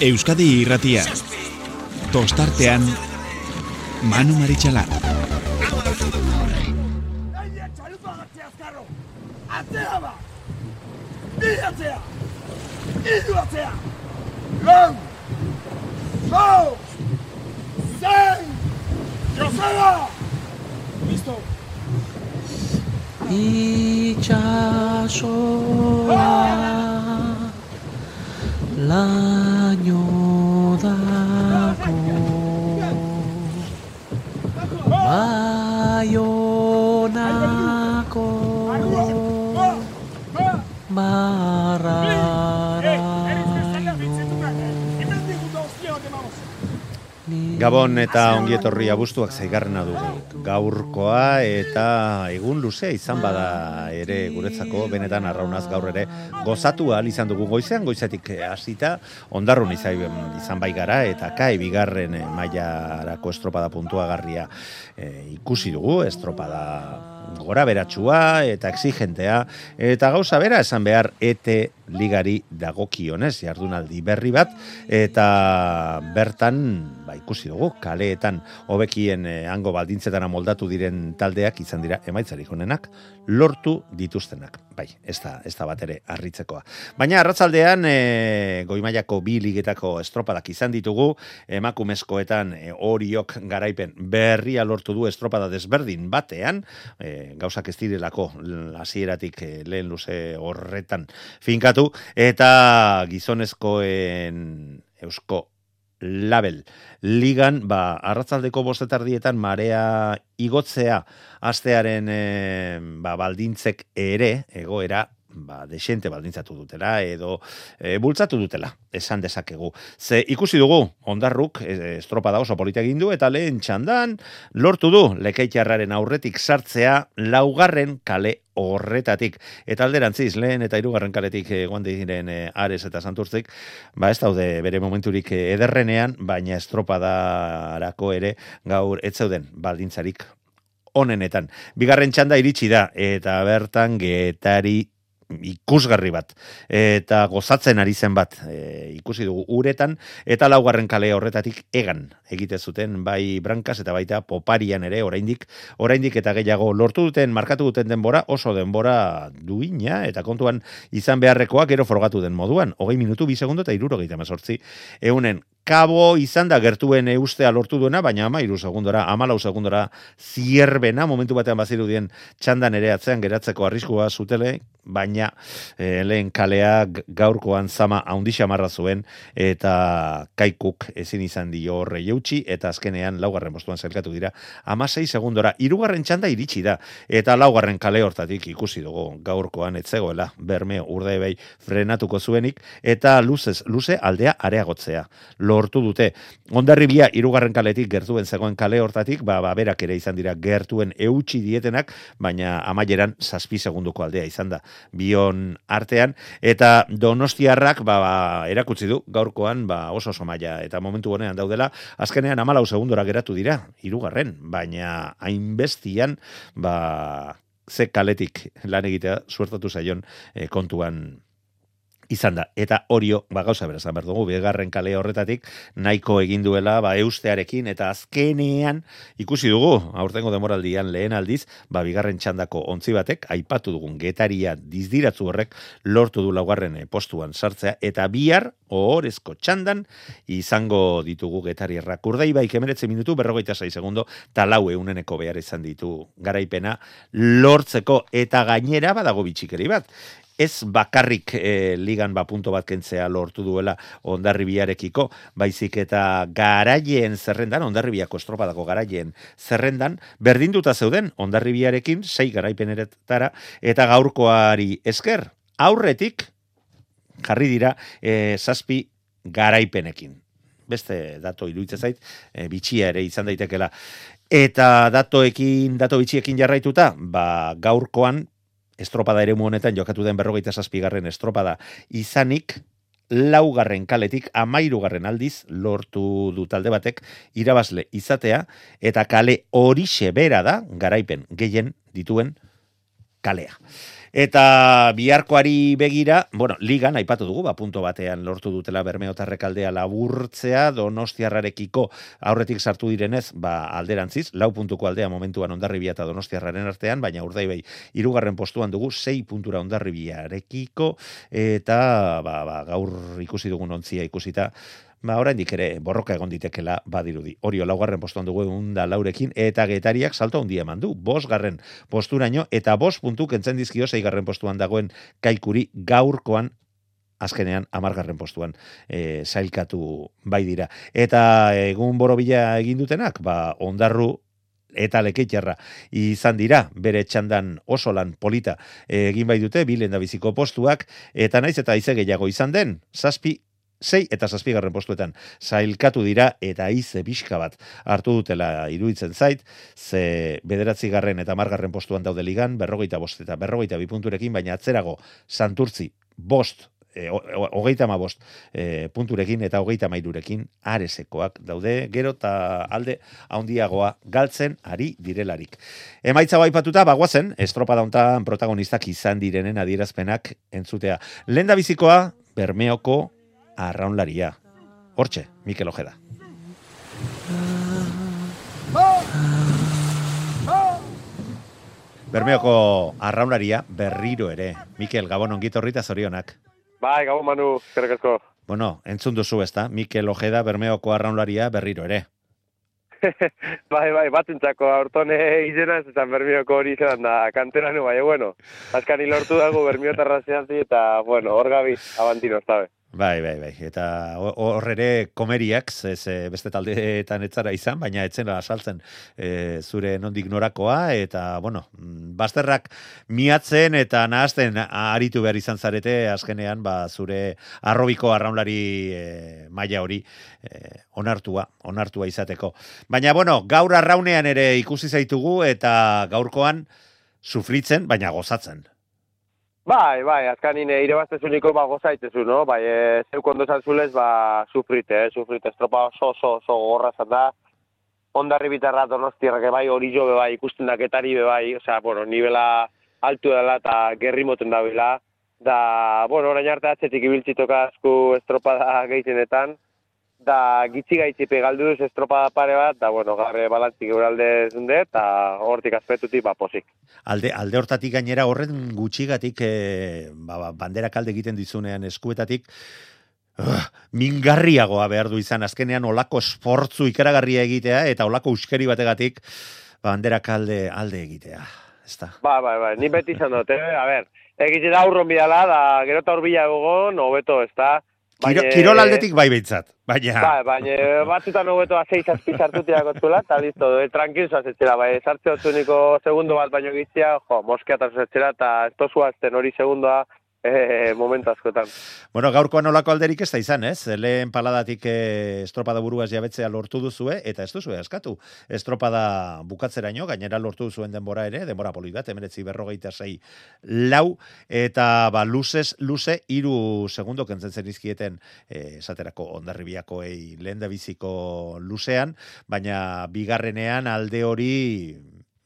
Euskadi irratia. Tostartean, Manu Maritxalar. Atzea ba! Bi atzea! Idu atzea! Lau! Lau! Zein! Joseba! Listo! Itxasoa laino dago Baionako Gabon eta ongi etorri abuztuak zaigarrena dugu. Gaurkoa eta egun luzea izan bada ere guretzako benetan arraunaz gaur ere gozatu ahal izan dugu. Goizean goizetik hasita ondarrun izan, izan bai gara eta kai bigarren mailarako estropada puntuagarria e, ikusi dugu. Estropada gora beratxua eta exigentea. Eta gauza bera esan behar ete ligari dagokionez jardunaldi berri bat eta bertan ba, ikusi dugu kaleetan hobekien eh, hango baldintzetan moldatu diren taldeak izan dira emaitzarik honenak lortu dituztenak. Bai ez da, ez da bat ere arritzekoa baina arratzaldean e, goimaiako bi ligetako estropadak izan ditugu emakumezkoetan e, horiok garaipen berria lortu du estropada desberdin batean e, gauzak ez direlako hasieratik e, lehen luze horretan finkatu eta gizonezkoen eusko label. Ligan ba arratzaldeko bostetardietan marea igotzea astearen e, ba, baldintzek ere egoera ba, desente baldintzatu dutela edo e, bultzatu dutela, esan dezakegu. Ze ikusi dugu, ondarruk, e, estropa da oso politia gindu, eta lehen txandan, lortu du, lekeitxarraren aurretik sartzea, laugarren kale horretatik. Eta alderantziz, lehen eta irugarren kaletik e, guan diren e, ares eta santurtzik, ba ez daude bere momenturik ederrenean, baina estropadarako ere gaur ez zeuden baldintzarik onenetan. Bigarren txanda iritsi da, eta bertan getari ikusgarri bat. Eta gozatzen ari zen bat e, ikusi dugu uretan eta laugarren kale horretatik egan egite zuten bai brankas eta baita poparian ere oraindik oraindik eta gehiago lortu duten markatu duten denbora oso denbora duina eta kontuan izan beharrekoak gero forgatu den moduan hogei minutu bi segundo eta iruro gehiago eunen kabo izan da gertuen eustea lortu duena, baina ama iru segundora, ama lau segundora zierbena, momentu batean baziru dien txandan ere atzean geratzeko arriskua zutele, baina e, lehen kalea gaurkoan zama haundixa marra zuen, eta kaikuk ezin izan dio horre jautsi, eta azkenean laugarren postuan zelkatu dira, ama sei segundora, irugarren txanda iritsi da, eta laugarren kale hortatik ikusi dugu gaurkoan etzegoela, berme urde bai frenatuko zuenik, eta luzez, luze aldea areagotzea. Lor lortu dute. Ondarribia irugarren kaletik gertuen zegoen kale hortatik, ba, ba berak ere izan dira gertuen eutxi dietenak, baina amaieran zazpi segunduko aldea izan da bion artean, eta donostiarrak ba, ba, erakutsi du gaurkoan ba, oso oso maila, eta momentu honean daudela, azkenean amalau segundora geratu dira, irugarren, baina hainbestian, ba, ze kaletik lan egitea suertatu zaion e, kontuan izan da. Eta horio, ba, gauza berazan behar dugu, begarren kale horretatik, nahiko egin duela, ba, eustearekin, eta azkenean, ikusi dugu, aurtengo demoraldian lehen aldiz, ba, bigarren txandako ontzi batek, aipatu dugun getaria dizdiratzu horrek, lortu du laugarren eh, postuan sartzea, eta bihar, ohorezko txandan, izango ditugu getari errakurdei, bai, kemeretze minutu, berrogeita sai segundo, talau euneneko behar izan ditu garaipena, lortzeko, eta gainera, badago bitxikeri bat, ez bakarrik e, ligan ba punto bat kentzea lortu duela ondarribiarekiko, baizik eta garaien zerrendan, ondarribiako estropadako garaien zerrendan, berdinduta zeuden ondarribiarekin, sei garaipeneretara, eta gaurkoari esker, aurretik, jarri dira, e, zazpi garaipenekin. Beste dato iruitze zait, e, bitxia ere izan daitekela. Eta datoekin, dato bitxiekin jarraituta, ba, gaurkoan estropada ere honetan jokatu den berrogeita zazpigarren estropada izanik, laugarren kaletik amairugarren aldiz lortu du talde batek irabazle izatea eta kale horixe bera da garaipen gehien dituen kalea. Eta biharkoari begira, bueno, ligan, aipatu dugu, ba, punto batean lortu dutela bermeotarrek aldea laburtzea, donostiarrarekiko aurretik sartu direnez, ba, alderantziz, lau puntuko aldea momentuan ondarribia eta donostiarraren artean, baina urdai bai, irugarren postuan dugu, sei puntura ondarribiarekiko, eta ba, ba, gaur ikusi dugun ontzia ikusita, ba, oraindik ere borroka egon ditekela badirudi. Hori laugarren postuan dugu da laurekin, eta getariak salto handia eman du, bos garren posturaino, eta bos puntu kentzen dizkio garren postuan dagoen kaikuri gaurkoan azkenean amargarren postuan e, zailkatu bai dira. Eta egun borobila egin dutenak, ba, ondarru eta leketxarra izan dira, bere txandan oso lan polita egin bai dute, bilen biziko postuak, eta naiz eta ize gehiago izan den, zazpi sei eta zazpigarren postuetan zailkatu dira eta ize pixka bat hartu dutela iruditzen zait, ze bederatzi eta margarren postuan daude ligan, berrogeita bost eta berrogeita bipunturekin, baina atzerago santurtzi bost, e, hogeita ma bost e, punturekin eta hogeita mairurekin aresekoak daude, gero eta alde haundiagoa galtzen ari direlarik. Emaitza baipatuta, bagoazen, estropa dauntan protagonistak izan direnen adierazpenak entzutea. Lenda bizikoa, Bermeoko arraunlaria. Hortxe, Mikel Ojeda. Bermeoko arraunlaria berriro ere. Mikel, Gabon ongitorrita zorionak. Bai, Gabon Manu, zerrekezko. Bueno, entzun duzu ez da, Mikel Ojeda Bermeoko arraunlaria berriro ere. bai, bai, batzuntzako aurtone izena ez ezan bermioko hori izan da kanteranu, bai, bueno, azkani lortu dago bermiotarra zehazti eta, bueno, hor gabi, abantino, zabe. Bai, bai, bai. Eta horrere komeriak, ez beste taldeetan etzara izan, baina etzen asaltzen e, zure nondik norakoa, eta, bueno, bazterrak miatzen eta nahazten aritu behar izan zarete, azkenean, ba, zure arrobiko arraunlari e, maila hori e, onartua, onartua izateko. Baina, bueno, gaur arraunean ere ikusi zaitugu, eta gaurkoan sufritzen, baina gozatzen. Bai, bai, azkanin ire baztezuniko ba gozaitezu, no? Bai, e, zeuk ondo zulez, ba, sufrite, eh? sufrite, estropa oso, oso, oso gorra zan da. Ondarri bitarra donostiarrak bai, hori jo bai, ikusten daketari bai, osea, bueno, nivela altu dela eta gerri moten da bila. Da, bueno, orain arte atzetik ibiltzitoka asku estropa da gehitenetan da gitzi gaitzipe galdu duz estropa pare bat, da bueno, garre balantzik euralde zunde, eta hortik azpetutik, ba, posik. Alde, alde hortatik gainera horren gutxigatik, e, ba, ba, bandera kalde egiten dizunean eskuetatik, uh, mingarriagoa behar du izan, azkenean olako esportzu ikaragarria egitea, eta olako uskeri bategatik, bandera kalde alde egitea. Ezta. Ba, ba, ba, ni beti izan dut, eh? a ber, egite da urron bidala, da gero eta urbila egon, hobeto, ez da, Kiro, kirol aldetik bai behintzat, baina... Bai, baina batzutan hobeto azeiz azpiz hartu tirak otzula, eta listo, e, tranquilzo azetzera, bai, sartze otzuniko segundo bat baino giztia, jo, moskea eta azetzera, eta ez tozua azten hori segundoa, e, momentu askotan. Bueno, gaurkoan olako alderik ez da izan, ez? Lehen paladatik e, estropada buruaz jabetzea lortu duzue, eta ez duzue, eskatu. Estropada bukatzeraino, gainera lortu duzuen denbora ere, denbora polit bat, emeretzi berrogeita zei lau, eta ba, luzez, luze, iru segundo kentzen zen izkieten, e, esaterako ondarribiako ei lehen biziko luzean, baina bigarrenean alde hori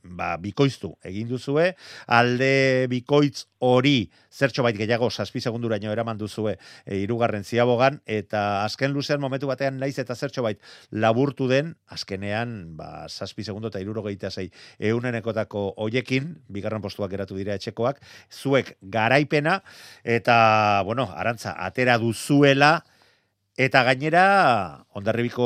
ba, bikoiztu egin duzue, alde bikoitz hori zertxo bait gehiago saspi segunduraino eraman duzue e, irugarren ziabogan, eta azken luzean momentu batean naiz eta zertxo bait laburtu den, azkenean ba, saspi segundu eta iruro gehieta zei eunenekotako oiekin, bigarren postuak geratu dira etxekoak, zuek garaipena, eta, bueno, arantza, atera duzuela, Eta gainera, ondarribiko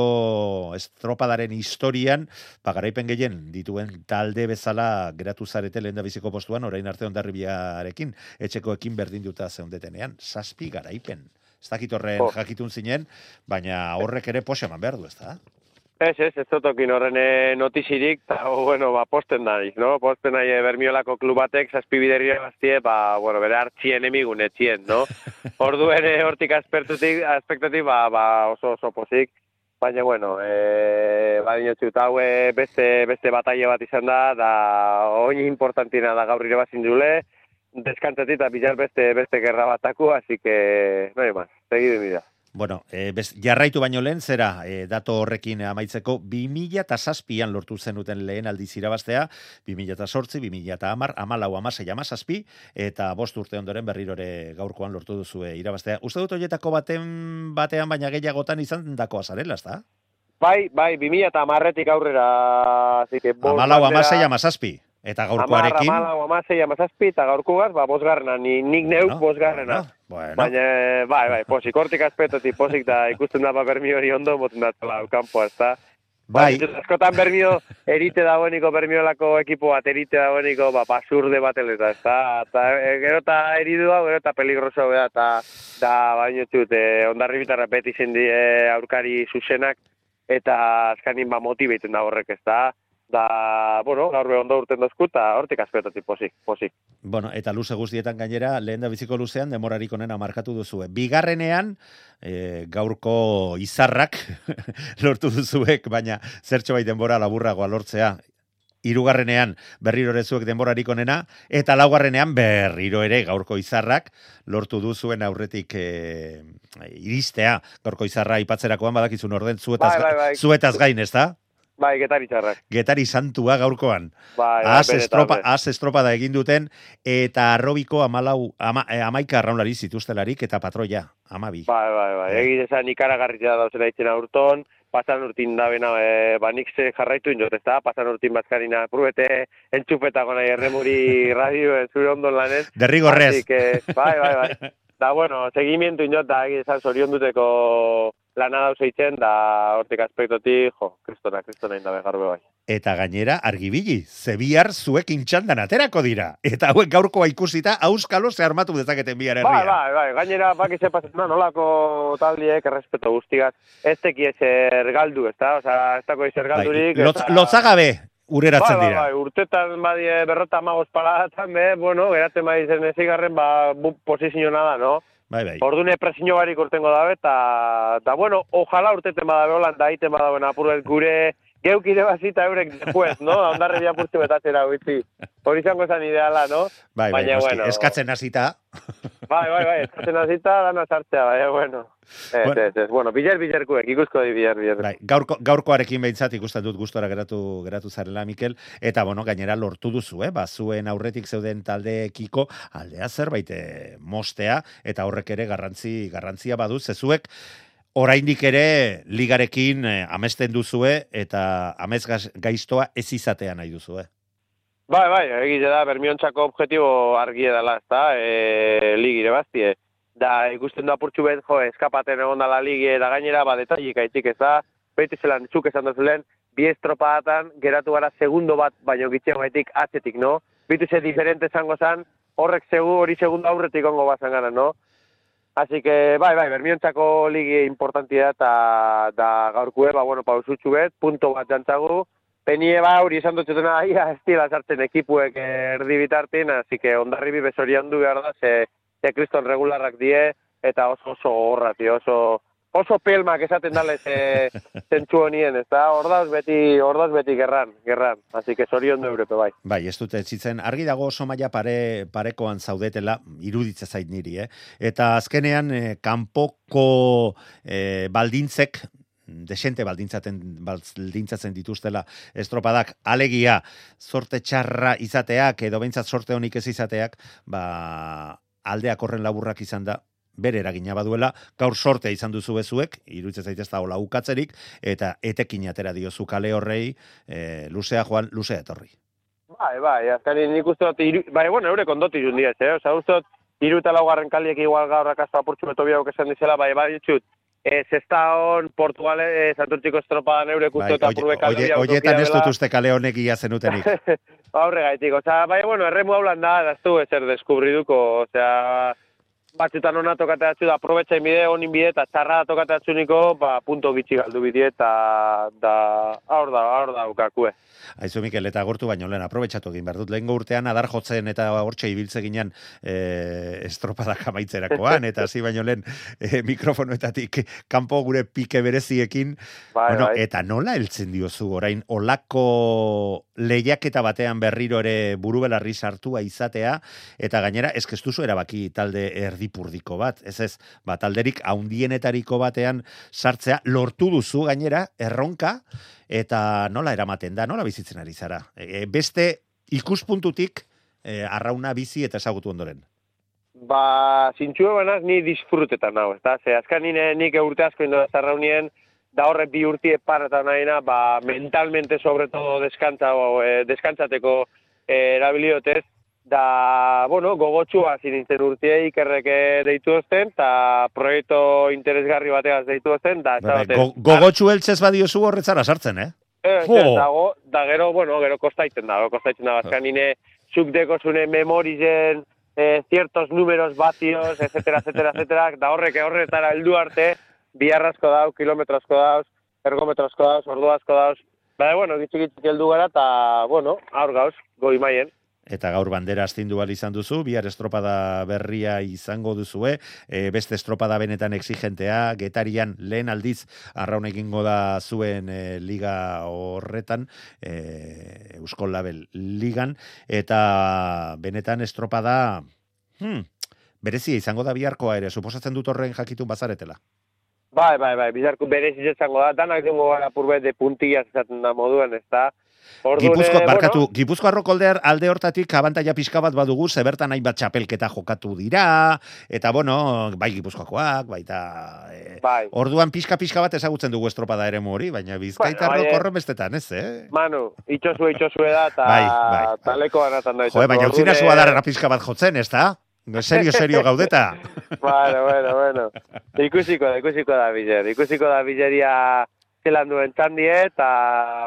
estropadaren historian, pagaraipen gehien dituen talde bezala geratu zarete lehen biziko postuan, orain arte ondarribiarekin, etxekoekin berdin duta zeundetenean, saspi garaipen. Ez dakit horren oh. jakitun zinen, baina horrek ere poseman behar du, ez da? Ez, ez, ez zotokin horren eh, notizirik, eta, bueno, ba, posten naiz, no? Posten nahi eh, bermiolako klubatek, zazpi biderria baztie, ba, bueno, bere hartzien emigun etxien, no? Ordu ere hortik aspektutik, aspektutik, ba, ba, oso oso pozik. Baina, bueno, e, ba, dinotxut, hau beste, beste bataile bat izan da, da, oin importantina da gaur ire bazin jule, deskantzatik eta bilar beste, beste gerra bataku, así que, no hay más, seguidu mira. Bueno, e, bez, jarraitu baino lehen, zera, e, dato horrekin amaitzeko, 2000 eta zazpian lortu zenuten lehen aldiz irabaztea, 2000 eta sortzi, 2000 eta amar, amalau amasei amazazpi, eta bost urte ondoren berrirore gaurkoan lortu duzue irabaztea. Uste dut horietako baten batean, baina gehiagotan izan dako azarela, ez da? Bai, bai, 2000 eta amarretik aurrera, Amalau amasei amazazpi. Eta gaurkoarekin... Amar, amalau, amasei, amazazpi, eta gaurkugaz, ba, bosgarrena, ni, nik neuk Bueno, bosgarrena. Bueno, Baina, bai, bai, posik, hortik azpetotik posik da ikusten da ba bermi hori ondo, boten da tala, kanpoa, ez da. bai, Ba, askotan bermio erite dagoeniko bermiolako ekipo bat erite dagoeniko ba basurde bat eleta, ez da. Eta e, gero eta eridu hau, gero eta peligroso da, eta da baino txut, e, ondarri bitarra beti zen die aurkari zuzenak, eta azkanin ba motibeiten da horrek, ez da. Da, bueno, gaur ondo urten dozku, eta hortik azpetotik posik, posik. Bueno, eta luze guztietan gainera, lehen da biziko luzean, demorarik onena markatu duzue. Bigarrenean, e, gaurko izarrak lortu duzuek, baina zertxo bai denbora laburragoa lortzea. Hirugarrenean berriro ere zuek denborarik onena, eta laugarrenean berriro ere gaurko izarrak lortu duzuen aurretik e, iristea. Gaurko izarra aipatzerakoan badakizun orden zuetaz, Bai, bai, bai. zuetaz gain, ez da? Bai, getari txarrak. Getari santua gaurkoan. Bai, bai, Az estropa, az estropada egin duten, eta arrobiko amalau, ama, eh, amaika arraunlari zituztelarik, eta patroia, amabi. Bai, bai, bai. Eh. Egin esan ikaragarria dauzela itzen aurton, pasan urtin da bena, e, ba nik ze jarraitu inot, ez da? Pasan urtin bazkarina, pruebete entxupetako nahi erremuri radio, zure ondon lanez. Derrigorrez. Bai, bai, bai. Da, bueno, seguimiento inot, da, egin esan zorion duteko lana dauz eitzen, da, hortik aspektotik, jo, kristona, kristona indabe garbe bai. Eta gainera, argibili, zebiar zuek intxandan aterako dira. Eta hauek gaurkoa ikusita, auskalo ze armatu dezaketen bihar herria. Bai, bai, bai, gainera, baki ze pasatzen da, nolako taldiek, errespeto guztigaz, ez teki ezer galdu, ez da? Osa, ez dako ezer galdurik. Lotz, eta- lotzagabe ureratzen bai, dira. Bai, bai, urtetan badie berrota magos palatan, be, bueno, geratzen bai zen ezigarren, ba, posizio nada, no? Bai, bai. Ordune presio barik urtengo dabe, eta, eta bueno, ojalá urteten badabe holan, da iten badabe apurbet gure geukide bazita eurek después, no? Da ondarre diapurtu betatzera guitzi. Hori izango zen ideala, no? Bai, bai, baina, noski, bueno. eskatzen hasita. Bai, bai, bai, eskatzen azita, dana sartzea, baina, bueno. Ez, Bueno. ez, ez, bueno, biler, bilerkuek, ikusko di biler, biler. Bai, gaurko, gaurkoarekin behintzat ikusten dut gustora geratu geratu zarela Mikel eta bueno, gainera lortu duzu, eh? Ba, zuen aurretik zeuden taldeekiko aldea zerbait eh, mostea eta horrek ere garrantzi garrantzia badu zezuek oraindik ere ligarekin eh, amesten duzue eta amez gaiztoa ez izatea nahi duzue. Bai, bai, egite da, bermiontzako objetibo argie dela, ez da, e, ligire baztie. Da, ikusten du apurtxu bet, jo, eskapaten egon dala ligie, da gainera, ba, detailik aitik ez da, beti zelan, zuk esan duzulen, bi estropatan, geratu gara segundo bat, baino gitxen gaitik atzetik, no? Bitu ze diferente zango zan, horrek segu, hori segundo aurretik ongo bazan gara, no? Así que, bai, bai, bermiontzako ligi importantia eta da gaurkue, ba, bueno, pausutxu bet, punto bat jantzagu, Penie ba, hori esan dutxetena, ia, ez dira sartzen ekipuek erdi bitartin, así que ondarribi besorian du behar da, ze, ze kriston regularrak die, eta oso oso horra, tio, oso, oso pelmak esaten dale ze, zentsu honien, ez da, ordauz beti, ordauz beti gerran, gerran, así que sorion du europe bai. Bai, ez dute etzitzen, argi dago oso maila pare, parekoan zaudetela, iruditza zait niri, eh? Eta azkenean, eh, kanpoko eh, baldintzek, desente baldintzaten, baldintzatzen dituztela estropadak, alegia, sorte txarra izateak, edo behintzat sorte honik ez izateak, ba, aldeak horren laburrak izan da, bere eragina baduela, gaur sortea izan duzu bezuek, iruditzen zaitez da hola ukatzerik, eta etekin atera diozu kale horrei, eh, luzea joan, luzea etorri. Bai, bai, azkanin nik uste dut, iru, bai, bueno, eurek ondoti jun diez, eh? Osa, uste dut, iru eta laugarren kaliek igual gaur akasto apurtxu beto biauk esan dizela, bai, bai, ditxut, e, Zestaon, Portugale, e, Santurtziko estropadan eurek uste dut apurbe Bai, oie, oietan ez dut uste kale honek ia zenutenik. Aurre gaitik, osea, bai, bueno, erremu haulan da, da ez du ezer deskubriduko, osea, batzutan ona tokateatzu da, aprobetxain bide, honin bide, eta txarra tokateatzu niko, ba, punto gitxi galdu bide, eta, da, aur da, aur da, ukakue. Aizu Mikel, eta gortu baino lehen, aprobetsatu egin behar dut. Lehengo urtean adar jotzen eta hortxe ibiltze ginen e, estropadak amaitzerakoan, eta hasi baino lehen e, mikrofonoetatik kanpo gure pike bereziekin. Bai, bueno, bai. Eta nola heltzen diozu orain olako lehiaketa batean berriro ere buru belarri sartua izatea, eta gainera eskestuzu erabaki talde erdi erdipurdiko bat, ez ez, bat alderik haundienetariko batean sartzea, lortu duzu gainera, erronka, eta nola eramaten da, nola bizitzen ari zara. E, beste ikuspuntutik e, arrauna bizi eta ezagutu ondoren. Ba, zintxue banaz ni disfrutetan nago, ez da? Ze, azkan nire nik urte asko indo zarraunien, da horre bi urtie paratan nahina, ba, mentalmente sobre todo deskantza, o, e, deskantzateko e, erabiliotez, da, bueno, gogotxua zinintzen urtie ikerreke deitu ozten, eta proiektu interesgarri bateaz deitu ozten, da, Bai, bai, go, gogotxu eltzez badiozu horretzara sartzen, eh? Eh, ez dago, da gero, bueno, gero kostaitzen da, kostaitzen da, azkan nire zuk deko zune memorizen, eh, ciertos números vatios, etcétera, etcétera, etcétera, da horrek horretara heldu arte, biharrazko dau, kilometrozko dauz, ergometrozko dauz, ordu asko dauz, Ba, bueno, gitzik gitzik heldu gara, eta, bueno, aur gauz, goi maien. Eta gaur bandera astindu bal izan duzu, bihar estropada berria izango duzue, e, beste estropada benetan exigentea, getarian lehen aldiz arraun egingo da zuen e, liga horretan, e, Euskol Label ligan, eta benetan estropada, hmm, berezia izango da biharkoa ere, suposatzen dut horren jakitun bazaretela. Bai, bai, bai, bizarko berez izango da, danak dengo gara purbet de puntillas esaten da moduen, ez da? Gipuzko, eh, barkatu, bueno, Gipuzko arrokoldear alde hortatik abantaia pixka bat badugu, zebertan hainbat txapelketa jokatu dira, eta bueno, bai Gipuzkoakoak, baita... E, bai. Orduan pixka-pixka bat ezagutzen dugu estropada ere hori, baina bizkaitarro Bueno, bai, korren bestetan, ez, eh? Manu, itxosue, itxosue da, eta Bai, bai, bai. taleko anatan da. Jo, baina utzina zua darra pixka bat jotzen, ez da? Serio, serio gaudeta. Bueno, bueno, bueno. Ikusiko da, ikusiko da bizer. Ikusiko da bizeria zelan duen txandie, eta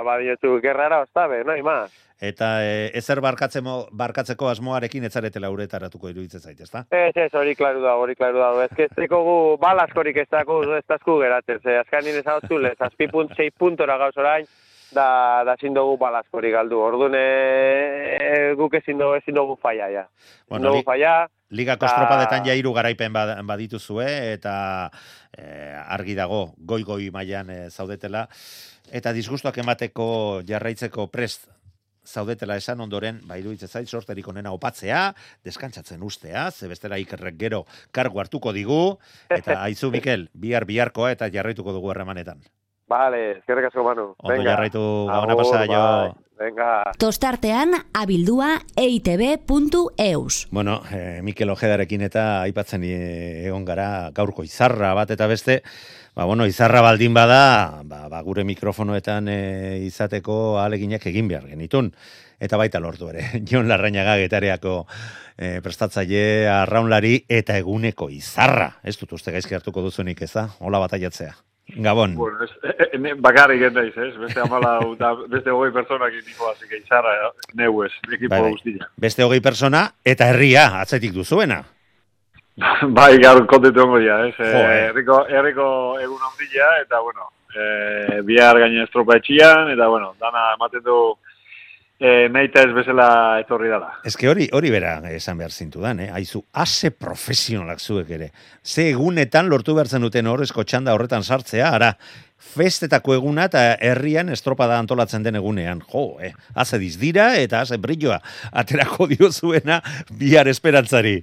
badiotu gerrara ostabe, no, ima. Eta e, ezer barkatzemo, barkatzeko asmoarekin etzaretela uretaratuko iruditzen zait, ezta? Ez, ez, hori klaru da, hori klaru da. Ez que ez teko gu balaskorik ez dako, ez dazku geratzen. Ze, azkan nire zautu, lez, azpi punt, puntora gauz orain, da, da ezin dugu balaskorik galdu. Orduan, e, guk ezin dugu, ezin dugu falla, ja. Bueno, dugu li- falla, Ligako Ta- estropadetan ja hiru garaipen bad- badituzue eta eh, argi dago goi-goi mailan eh, zaudetela eta disgustuak emateko jarraitzeko prest zaudetela esan ondoren, ba iruditzen zait sorterik onena opatzea, deskantzatzen ustea, ze bestela ikerrek gero kargu hartuko digu eta aizu Mikel, bihar biharkoa eta jarraituko dugu harremanetan. Vale, eskerrik asko, Manu. Ondo Venga. jarraitu, gabona Agur, pasa, jo. Venga. Tostartean abildua E eitb.eus. Bueno, eh, Mikel Ojedarekin eta aipatzen egon gara gaurko izarra bat eta beste, ba, bueno, izarra baldin bada, ba, ba, gure mikrofonoetan eh, izateko aleginak egin behar genitun. Eta baita lortu ere, Jon Larrañaga getareako eh, prestatzaile arraunlari eta eguneko izarra. Ez dut uste gaizki hartuko duzunik eza, hola bataiatzea. Gabon. Bueno, ez, e, e, ne- bakarrik naiz, ez? Beste amala, eta beste hogei personak indiko, izarra, eh, neu ez, ekipo Bai, guztia. Beste hogei persona eta herria atzetik duzuena. bai, gaur kontetu ongo ja, ez? Jo, Eh, eh. herriko, herriko egun ondila, eta, bueno, eh, bihar gaine estropa etxian, eta, bueno, dana ematen du eh, neita ez bezala etorri dala. Que hori, hori bera esan behar zintudan, eh? Aizu, ase profesionalak zuek ere. Ze egunetan lortu behar zenuten horrezko txanda horretan sartzea, ara, festetako eguna eta herrian estropada antolatzen den egunean. Jo, eh? Haze dizdira eta haze brilloa aterako diozuena bihar esperantzari.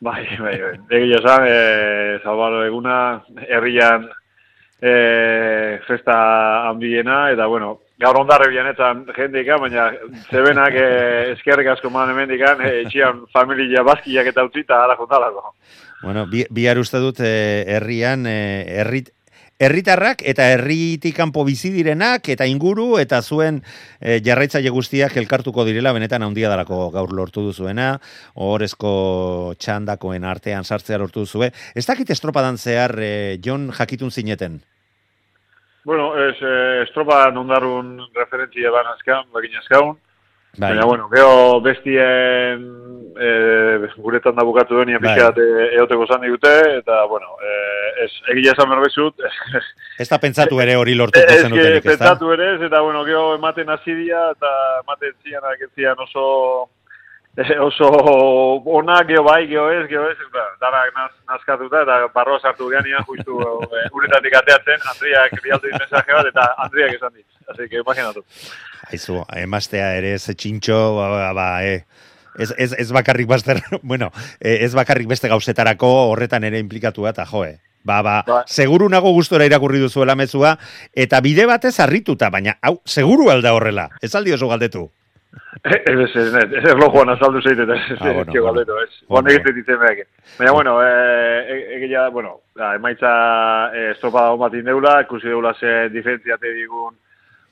Bai, bai, bai. Egia esan, e, Salvador eguna, herrian e, festa handiena, eta bueno, gaur ondarre bianetan jendika, baina zebenak e, eskerrik asko man hemendikan, e, etxian familia bazkiak eta utzita ala jondalako. Bueno, bi, bihar uste dut eh, herrian, eh, herrit, herritarrak eta herritik kanpo bizi direnak eta inguru eta zuen eh, jarraitzaile guztiak elkartuko direla benetan handia dalako gaur lortu duzuena, ohorezko txandakoen artean sartzea lortu duzue. Ez dakit estropadan zehar eh, Jon jakitun zineten. Bueno, ez e, estropa nondarun referentzia ban azkan, bakin azkaun, Bai. baina bueno, geho bestien e, guretan da bukatu duen, Bai. pixkat e, eoteko zan digute, eta bueno, e, ez, egia esan berbezut, Ez da pentsatu ere hori lortuko Ez que zenutenik, ez da? pentsatu ere ez, eta bueno, geho ematen hasi dira, eta ematen zianak ez zian oso eh, oso onak, geho bai, geho ez, geho ez, eta darak naz, nazkatuta, eta barroa sartu geanian, justu e, uretatik ateatzen, Andriak bialdu dit mensaje bat, eta Andriak esan dit. Así que imaginatu. Aizu, emastea ere ze txintxo, ba, ba, ba, eh. ez, ez, ez bakarrik baster, bueno, eh, ez bakarrik beste gauzetarako horretan ere inplikatua eta joe. Ba, ba, Ba. seguru nago gustora irakurri duzuela mezua, eta bide batez harrituta, baina, hau, seguru alda horrela, ez aldi oso galdetu. Ez, ez, ez, ez, ez erlojuan azaldu zeit, eta ez, Ah, bueno, ez, bueno. galdetu, ez. Bueno. Honek ez ditzen behar. Baina, bueno, eh, egia, bueno, da, emaitza eh, estropada hon bat indeula, ikusi deula ze diferentziate digun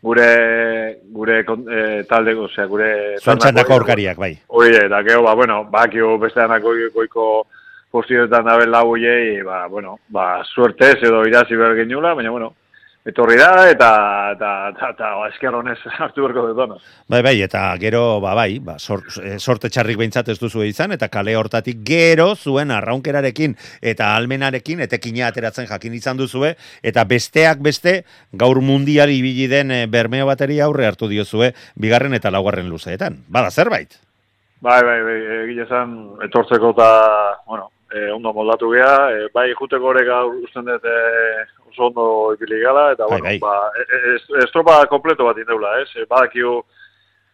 gure, gure kon- eh, talde, osea, gure... Zuen taldako- txandako aurkariak, bai. Oie, eta gero, ba, bueno, bakio beste anako goiko postioetan dabel lau oiei, ba, bueno, ba, suertez edo irazi behar genula, baina, bueno, etorri da, eta, eta, eta, eta, ba, esker honez hartu berko dut Bai, bai, eta gero, ba, bai, ba, sor, eh, sorte txarrik behintzat ez duzu izan, eta kale hortatik gero zuen arraunkerarekin eta almenarekin etekina ateratzen jakin izan duzue, eta besteak beste gaur mundial ibili den eh, bermeo bateria aurre hartu diozue bigarren eta laugarren luzeetan. Bada zerbait? Bai, bai, bai, egia esan, etortzeko eta, bueno, e, ondo moldatu gea, e, bai, juteko ere gaur usten dut e, oso ondo ipili gala, eta, Bai, bueno, bai. ba, e, e, es- estropa kompleto bat indeula, ez? E, badakiu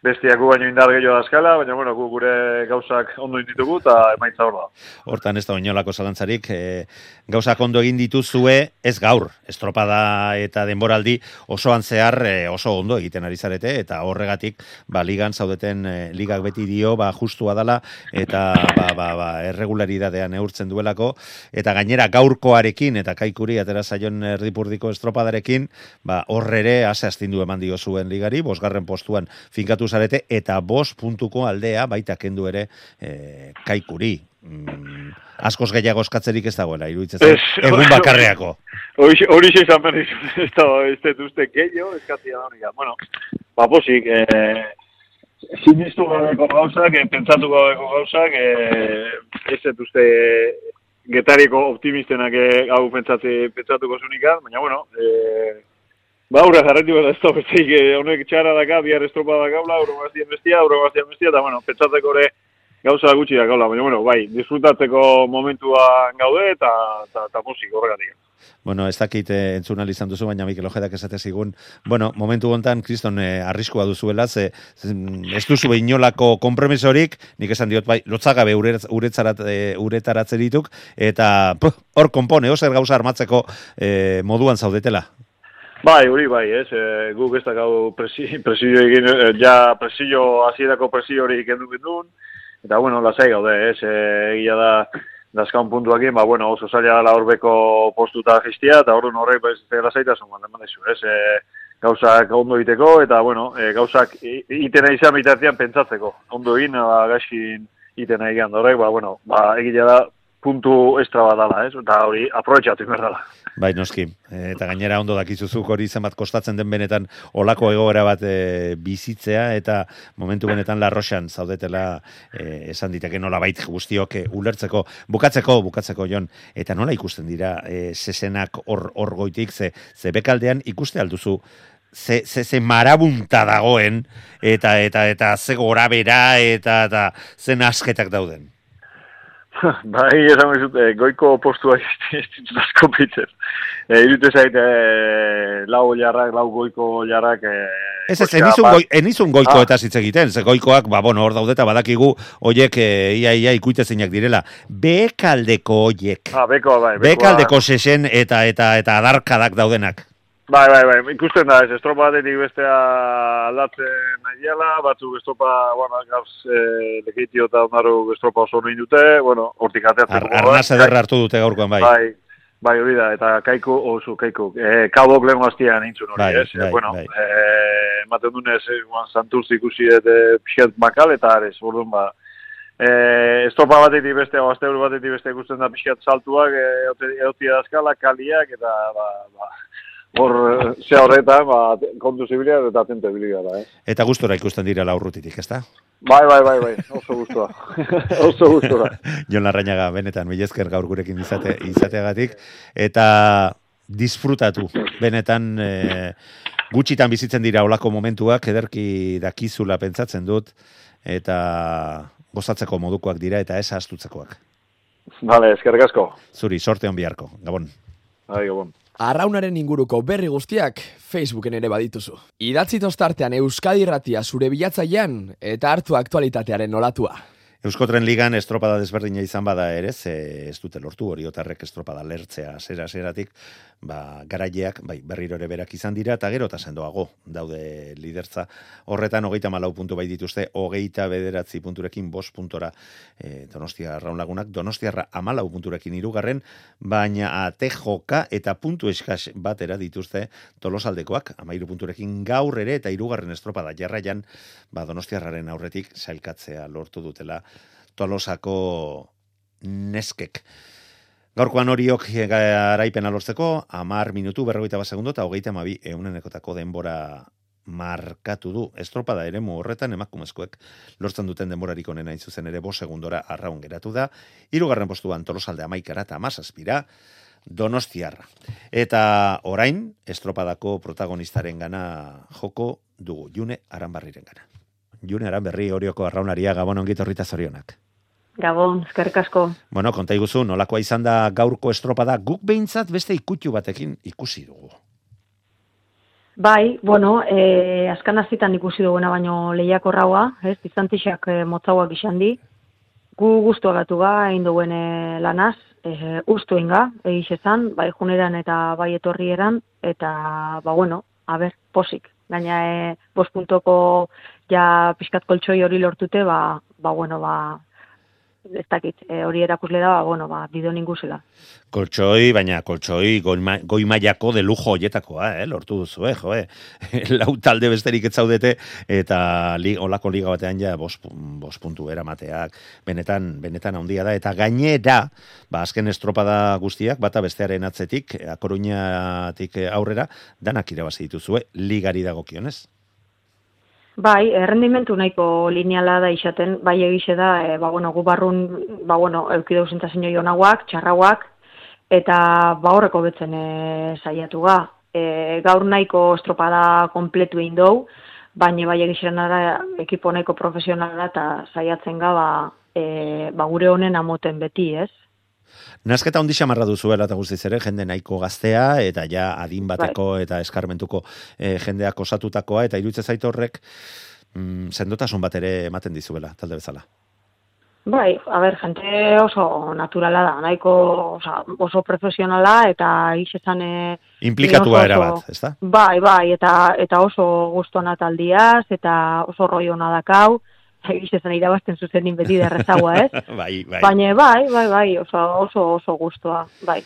bestiak gu baino indar gehiago dazkala, baina, bueno, gu gure gauzak ondo inditugu, eta emaitza hor da. Hortan ez da oinolako zalantzarik, e, gauzak ondo egin dituzue, ez gaur, estropada eta denboraldi osoan zehar e, oso ondo egiten ari zarete, eta horregatik, ba, ligan zaudeten, e, ligak beti dio, ba, justua dala, eta, ba, ba, ba, erregularidadea neurtzen duelako, eta gainera gaurkoarekin, eta kaikuri atera zaion erdipurdiko estropadarekin, ba, horrere ase astindu eman dio zuen ligari, bosgarren postuan finkatu zarete, eta bos puntuko aldea baita kendu ere e, kaikuri. Mm, askoz gehiago eskatzerik ez dagoela, iruditzen Ez, egun bakarreako. Hori xe izan behar dizu, ez da, ez dut uste gehiago, eskatzia da. Bueno, ba, posik, eh, sinistu gabeko gauzak, eh, pentsatu gabeko gauzak, eh, ez dut uste getariko optimistenak eh, hau pentsatze, pentsatuko zunikan, baina, bueno, eh, Ba, aurra jarretu behar ez da, besteik, eh, honek txara daka, bihar estropa da gaula, euro gaztien bestia, euro gaztien bestia, eta, bueno, pentsatzeko ere gauza gutxi da gaula, baina, bueno, bai, disfrutatzeko momentuan gaude, eta, eta, eta musik horregatik. Bueno, ez dakit eh, entzun izan duzu, baina Mikel Ojedak esate zigun, bueno, momentu hontan kriston eh, arriskua duzuela, ze, ez duzu inolako konpromisorik, nik esan diot bai, lotzagabe uretz- uretzarat, eh, uretaratze dituk, eta hor konpone, ozer gauza armatzeko eh, moduan zaudetela. Bai, hori bai, ez, e, guk ez dakau presi, presio egin, e, ja presio, hasierako presio hori ikendu gendun, eta bueno, lasai gaude, ez, e, egia da, dazkaun puntuakin, ba, bueno, oso zaila dela horbeko postuta jistia, eta horren horrek, ba, ez lasaitasun bat, eman dizu, ez, e, gauzak ondo egiteko, eta, bueno, e, gauzak itena izan bitartean pentsatzeko, ondo egin, ba, gaixin itena egin horrek, ba, bueno, ba, egia da, puntu estra bat dala, ez, eta hori, aprobetxatu behar dala. Bai, noski. E, eta gainera ondo dakizuzuk hori zenbat kostatzen den benetan olako egoera bat e, bizitzea eta momentu benetan larroxan zaudetela e, esan diteke nola bait guztiok e, ulertzeko. Bukatzeko, bukatzeko jon. Eta nola ikusten dira e, sesenak hor hor goitik, ze, ze bekaldean ikuste alduzu ze, ze, ze marabunta dagoen eta eta eta ze gora bera eta, eta zen asketak dauden. Bai, esan bezut, eh, goiko postua ez ditut asko pitzen. Eh, irute zait, eh, lau jarrak, lau goiko jarrak... Eh, Ez ez, enizun, goi, enizun goiko Ah. eta hitz egiten, ze goikoak, ba, bueno, hor daudeta badakigu, oiek, e, ia, ia, ikuitezinak direla. Bekaldeko oiek. Ah, beko, bai. bekoa- Bekaldeko sesen eta eta eta adarkadak daudenak. Bai, bai, bai, ikusten da, ez estropa batetik bestea aldatzen nahiela, batzuk estropa, bueno, gauz, eh, lekeitio eta ondaru estropa oso noin dute, bueno, hortik ateatzeko. Ar, arnaz ederra hartu dute gaurkoan bai. Bai, bai, hori da, eta kaiko, oso kaiko, eh, kabok lehen gaztian intzun hori, Bai, ez? bai, bueno, bai. eh, ematen dunez, guan, santurtz ikusi et, eh, pixkat makal, eta arez, orduan ba, eh, estropa batetik beste, o azte batetik beste ikusten da pixkat saltuak, eote- eotia dazkala, kaliak, eta, ba, ba, hor, eh, ze horretan, ba, kontu zibilia eta atente bilia da, eh? Eta gustora ikusten dira laurrutitik, ezta? Bai, bai, bai, bai, oso gustua. oso gustua. Jon Larrañaga, benetan, milezker gaur gurekin izate, izateagatik, eta disfrutatu, benetan, e, gutxitan bizitzen dira olako momentuak, ederki dakizula pentsatzen dut, eta gozatzeko modukoak dira, eta ez astutzekoak. Vale, eskerrik asko. Zuri, sorte hon biharko, gabon. Bai, gabon. Arraunaren inguruko berri guztiak Facebooken ere badituzu. Idatzi tostartean Euskadi Irratia zure bilatzailean eta hartu aktualitatearen nolatua. Euskotren ligan estropada desberdina izan bada ere, ze ez dute lortu hori otarrek estropada lertzea zera zeratik, ba, garaileak, bai, berriro ere berak izan dira, eta gero eta sendoago daude lidertza. Horretan, hogeita malau puntu bai dituzte, hogeita bederatzi punturekin, bos puntora e, Donostia raunlagunak, Donostiarra amalau punturekin irugarren, baina ate joka eta puntu eskas batera dituzte tolosaldekoak, amairu punturekin gaur ere eta irugarren estropada jarraian, ba, Donostiarraren aurretik zailkatzea lortu dutela tolosako neskek. Gaurkoan horiok garaipena lortzeko, amar minutu, berrogeita bat segundo, eta hogeita amabi eunenekotako denbora markatu du. Estropada ere horretan emakumezkoek lortzen duten denborarik onena zuzen ere bo segundora arraun geratu da. Hirugarren postuan tolosalde amaikara eta amazazpira, donostiarra. Eta orain, estropadako protagonistaren gana joko dugu, june aranbarriren gana. June aranberri horioko arraunaria gabon ongitorrita zorionak. Gabon, eskerrik asko. Bueno, konta iguzu, nolakoa izan da gaurko estropada, guk behintzat beste ikutxu batekin ikusi dugu. Bai, bueno, e, askan azitan ikusi duguna baino lehiako raua, ez, izantixak e, motzauak izan di, gu guztu agatu ga, egin duen e, lanaz, e, ustu inga, egiz esan, bai juneran eta bai etorri eran, eta, ba, bueno, a ber, posik. Gaina, e, bos puntoko ja pixkat koltsoi hori lortute, ba, ba, bueno, ba, ez dakit, e, hori erakusle da, ba, bueno, ba, bideo ninguzela. Koltsoi, baina koltsoi goi mailako de lujo hoietakoa, eh, lortu duzu, eh, jo, eh. Lau talde besterik etzaudete, eta li, olako liga batean ja bos, bos puntu eramateak, benetan, benetan handia da, eta gainera, ba, azken estropada guztiak, bata bestearen atzetik, akoruñatik aurrera, danak irabazi dituzue, ligari dagokionez. Bai, errendimentu nahiko lineala da izaten, bai egize da, e, ba, bueno, gu barrun, ba, bueno, eukideu zintazen jonaguak, txarrauak, eta ba horreko betzen e, saiatu ga. E, gaur nahiko estropada kompletu egin dou, baina bai egizaren ara ekipo nahiko profesionala eta saiatzen ga, ba, e, ba gure honen amoten beti, ez? Nazketa ondi xamarra duzuela eta guztiz ere, jende nahiko gaztea, eta ja adin bateko bai. eta eskarmentuko e, jendeak osatutakoa, eta irutze zaitu horrek, mm, sendotasun bat ere ematen dizuela, talde bezala. Bai, a ber, jente oso naturala da, nahiko oso, oso profesionala, eta izan... E, Implikatua era bat, ez da? Bai, bai, eta, eta oso guztuan ataldiaz, eta oso roi hona dakau, egiz esan irabazten zuzenin beti derrezagoa, ez? bai, bai. Baina bai, bai, bai, oso, oso, oso guztua, bai.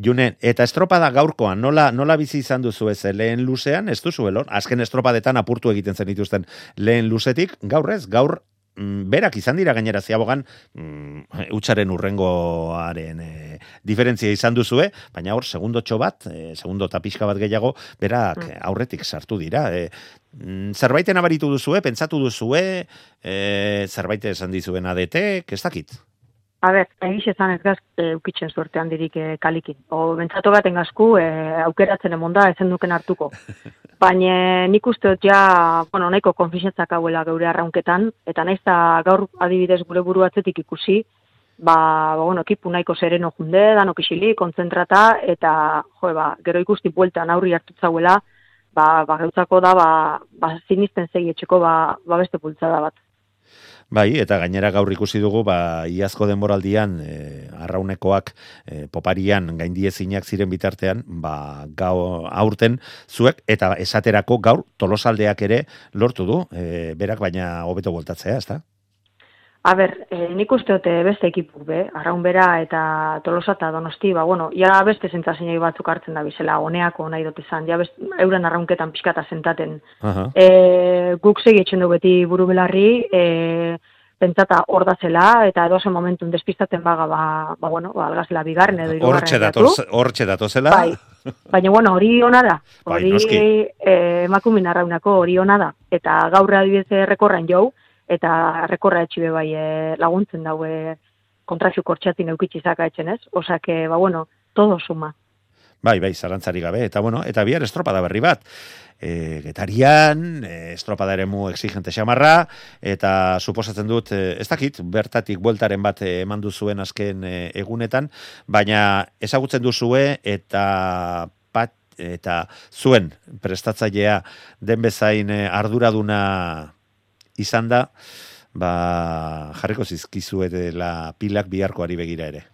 June, eta estropada gaurkoan, nola, nola bizi izan duzu ez lehen luzean, ez duzu elon? Azken estropadetan apurtu egiten zen dituzten lehen luzetik, gaur ez, gaur berak izan dira gainera ziabogan mm, utxaren urrengoaren e, diferentzia izan duzue, baina hor, segundo bat, e, segundo tapiska bat gehiago, berak mm. aurretik sartu dira. E, Mm, zerbaiten abaritu duzue, pentsatu duzue, e, zerbait esan dizuen adetek, ez dakit? A ber, egiz ezan ez gaz, e, ukitzen zuertean dirik e, kalikin. O, bentsatu bat engazku, e, aukeratzen emonda, ezen duken hartuko. Baina nik uste ja, bueno, nahiko konfisentzak hauela geure arraunketan, eta naiz da gaur adibidez gure buru atzetik ikusi, ba, ba bueno, ekipu nahiko sereno junde, danok isili, kontzentrata, eta, jo, ba, gero ikusti bueltan aurri hartutzauela, ba, ba gautzako da, ba, ba zinisten zegi etxeko, ba, ba beste pultzada bat. Bai, eta gainera gaur ikusi dugu, ba, iazko denboraldian, e, arraunekoak e, poparian gaindiezinak ziren bitartean, ba, gau aurten zuek, eta esaterako gaur tolosaldeak ere lortu du, e, berak baina hobeto voltatzea, ez da? A ber, e, nik uste dute beste ekipu, be, arraun bera eta tolosa eta donosti, ba, bueno, ja beste zentzazinei batzuk hartzen da bizela, honeako nahi dut izan, ja best, euren arraunketan pixkata zentaten. Uh e, guk segi etxen du beti buru belarri, e, pentsata hor da zela, eta edo zen momentun despistaten baga, ba, ba bueno, ba, algazela bigarren edo irugarren. Hortxe datoz, hortxe datozela. Bai, baina, bueno, hori hona da. Bai, hori bai, e, emakumin arraunako hori hona da. Eta gaur adibidez rekorren jau, eta rekorra etxibe bai e, laguntzen daue kontraziu kortxatin eukitzi zaka etxen ez, osak, ba bueno, todo suma. Bai, bai, zarantzari gabe, eta bueno, eta bihar estropada berri bat. E, getarian, e, estropada ere mu exigente xamarra, eta suposatzen dut, e, ez dakit, bertatik bueltaren bat eman duzuen azken e, egunetan, baina ezagutzen duzue eta pat, eta zuen prestatzailea den bezain arduraduna izan da, ba, jarriko zizkizuetela pilak biharkoari begira ere.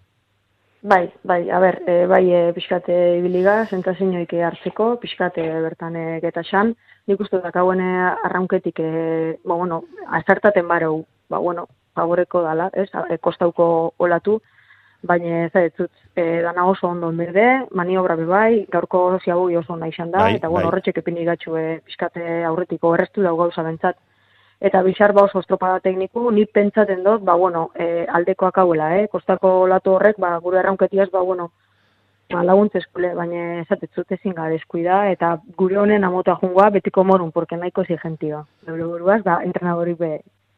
Bai, bai, a ber, e, bai, e, pixkate ibiliga, sentazioik hartzeko, pixkate bertan e, geta xan, nik uste da hauen arraunketik, e, ba, bueno, azertaten bareu, ba, bueno, favoreko dala, ez, e, kostauko olatu, baina ez da e, dana oso ondo berde, maniobra bai, gaurko ziagu oso nahi da, Bai, eta bueno, bai. horretxek epini gatxu, e, pixkate aurretiko errestu dau gauza bentzat, eta bizar ba oso estropada tekniku, ni pentsaten dut, ba, bueno, e, aldekoak hauela, eh? kostako olatu horrek, ba, gure arraunketiaz, ba, bueno, ba, laguntzeskule, baina esatetzut ezin gara deskuida, eta gure honen amota jungoa betiko morun, porque nahiko exigentia. Gure buruaz, da, entrenadorik be